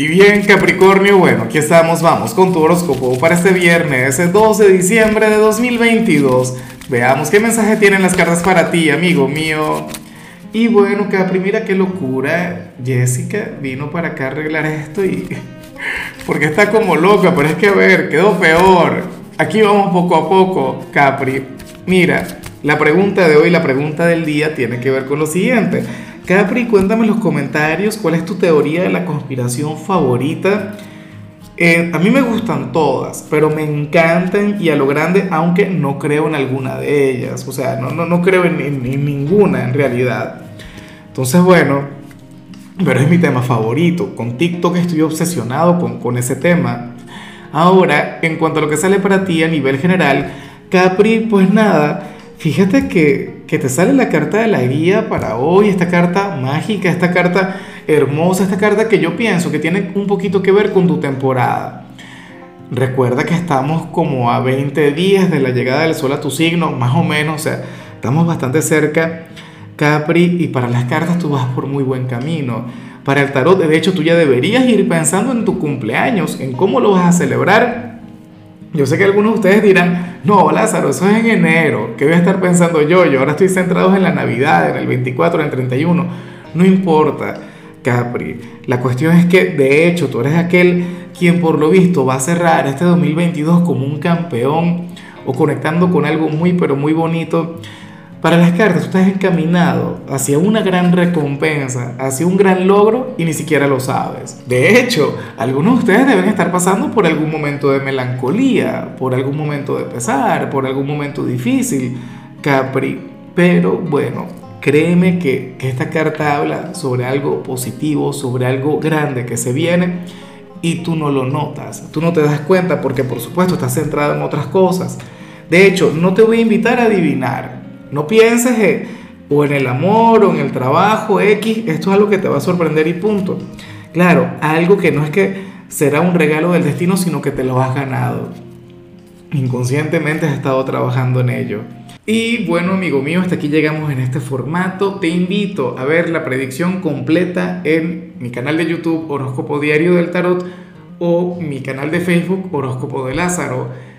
Y bien, Capricornio, bueno, aquí estamos, vamos con tu horóscopo para este viernes, 12 de diciembre de 2022. Veamos qué mensaje tienen las cartas para ti, amigo mío. Y bueno, Capri, mira qué locura. Jessica vino para acá a arreglar esto y... Porque está como loca, pero es que a ver, quedó peor. Aquí vamos poco a poco, Capri. Mira, la pregunta de hoy, la pregunta del día tiene que ver con lo siguiente. Capri, cuéntame en los comentarios cuál es tu teoría de la conspiración favorita. Eh, a mí me gustan todas, pero me encantan y a lo grande, aunque no creo en alguna de ellas. O sea, no, no, no creo en, ninguna en realidad. Entonces, bueno, pero es mi tema favorito. Con TikTok estoy obsesionado con, con ese tema. Ahora, en cuanto a lo que sale para ti a nivel general, Capri, pues nada, fíjate que que te sale la carta de la guía para hoy, esta carta mágica, esta carta hermosa, esta carta que yo pienso que tiene un poquito que ver con tu temporada. Recuerda que estamos como a 20 días de la llegada del sol a tu signo, más o menos, o sea, estamos bastante cerca, Capri, y para las cartas tú vas por muy buen camino. Para el tarot, de hecho, tú ya deberías ir pensando en tu cumpleaños, en cómo lo vas a celebrar yo sé que algunos de ustedes dirán, no, Lázaro, eso es en enero. ¿Qué voy a estar pensando yo? Yo ahora estoy centrado en la Navidad, en el 24, en el 31. No importa, Capri. La cuestión es que, de hecho, tú eres aquel quien por lo visto va a cerrar este 2022 como un campeón o conectando con algo muy, pero muy bonito para las cartas, tú estás encaminado hacia una gran recompensa, hacia un gran logro y ni siquiera lo sabes. De hecho, algunos de ustedes deben estar pasando por algún momento de melancolía, por algún momento de pesar, por algún momento difícil, Capri. Pero bueno, créeme que, que esta carta habla sobre algo positivo, sobre algo grande que se viene y tú no lo notas, tú no te das cuenta porque por supuesto estás centrado en otras cosas. De hecho, no te voy a invitar a adivinar no pienses o en el amor o en el trabajo X, esto es algo que te va a sorprender y punto. Claro, algo que no es que será un regalo del destino, sino que te lo has ganado. Inconscientemente has estado trabajando en ello. Y bueno, amigo mío, hasta aquí llegamos en este formato. Te invito a ver la predicción completa en mi canal de YouTube Horóscopo Diario del Tarot o mi canal de Facebook Horóscopo de Lázaro.